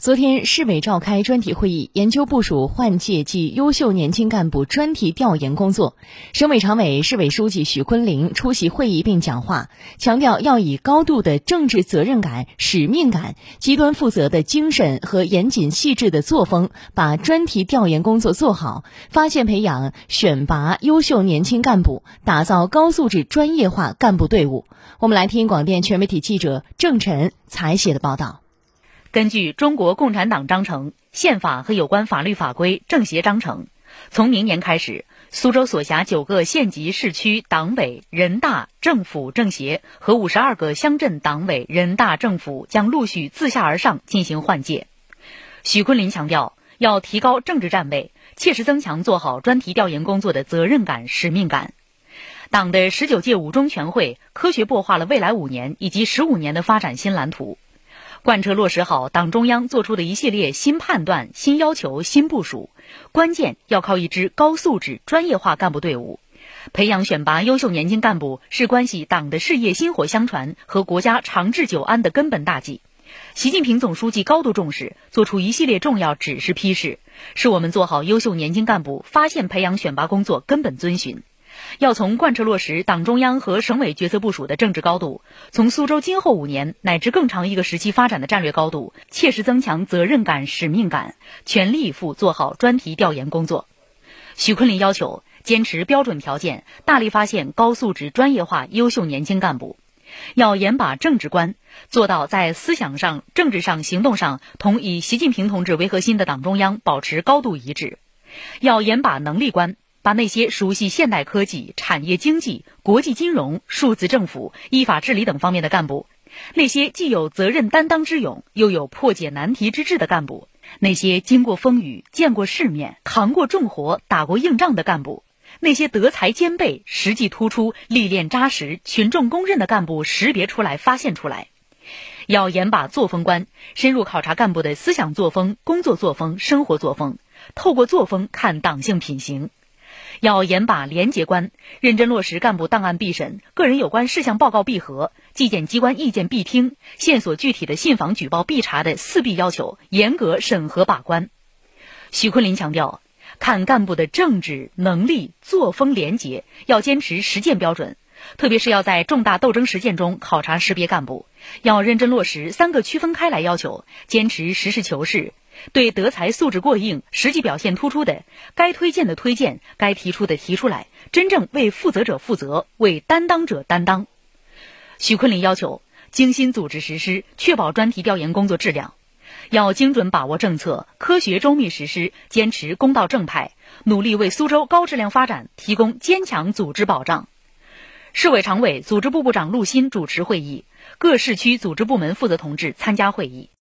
昨天，市委召开专题会议，研究部署换届暨优秀年轻干部专题调研工作。省委常委、市委书记许昆林出席会议并讲话，强调要以高度的政治责任感、使命感、极端负责的精神和严谨细致的作风，把专题调研工作做好，发现、培养、选拔优秀年轻干部，打造高素质专业化干部队伍。我们来听广电全媒体记者郑晨采写的报道。根据《中国共产党章程》、宪法和有关法律法规、政协章程，从明年开始，苏州所辖九个县级市区党委、人大、政府、政协和五十二个乡镇党委、人大、政府将陆续自下而上进行换届。许昆林强调，要提高政治站位，切实增强做好专题调研工作的责任感、使命感。党的十九届五中全会科学擘画了未来五年以及十五年的发展新蓝图。贯彻落实好党中央作出的一系列新判断、新要求、新部署，关键要靠一支高素质、专业化干部队伍。培养选拔优秀年轻干部是关系党的事业薪火相传和国家长治久安的根本大计。习近平总书记高度重视，作出一系列重要指示批示，是我们做好优秀年轻干部发现、培养、选拔工作根本遵循。要从贯彻落实党中央和省委决策部署的政治高度，从苏州今后五年乃至更长一个时期发展的战略高度，切实增强责任感、使命感，全力以赴做好专题调研工作。许昆林要求坚持标准条件，大力发现高素质、专业化、优秀年轻干部，要严把政治关，做到在思想上、政治上、行动上同以习近平同志为核心的党中央保持高度一致；要严把能力关。把那些熟悉现代科技、产业经济、国际金融、数字政府、依法治理等方面的干部，那些既有责任担当之勇，又有破解难题之智的干部，那些经过风雨、见过世面、扛过重活、打过硬仗的干部，那些德才兼备、实际突出、历练扎实、群众公认的干部，识别出来、发现出来，要严把作风关，深入考察干部的思想作风、工作作风、生活作风，透过作风看党性品行。要严把廉洁关，认真落实干部档案必审、个人有关事项报告必核、纪检机关意见必听、线索具体的信访举报必查的四必要求，严格审核把关。许昆林强调，看干部的政治能力、作风廉洁，要坚持实践标准，特别是要在重大斗争实践中考察识别干部，要认真落实三个区分开来要求，坚持实事求是。对德才素质过硬、实际表现突出的，该推荐的推荐，该提出的提出来，真正为负责者负责，为担当者担当。许昆林要求精心组织实施，确保专题调研工作质量，要精准把握政策，科学周密实施，坚持公道正派，努力为苏州高质量发展提供坚强组织保障。市委常委、组织部部长陆新主持会议，各市区组织部门负责同志参加会议。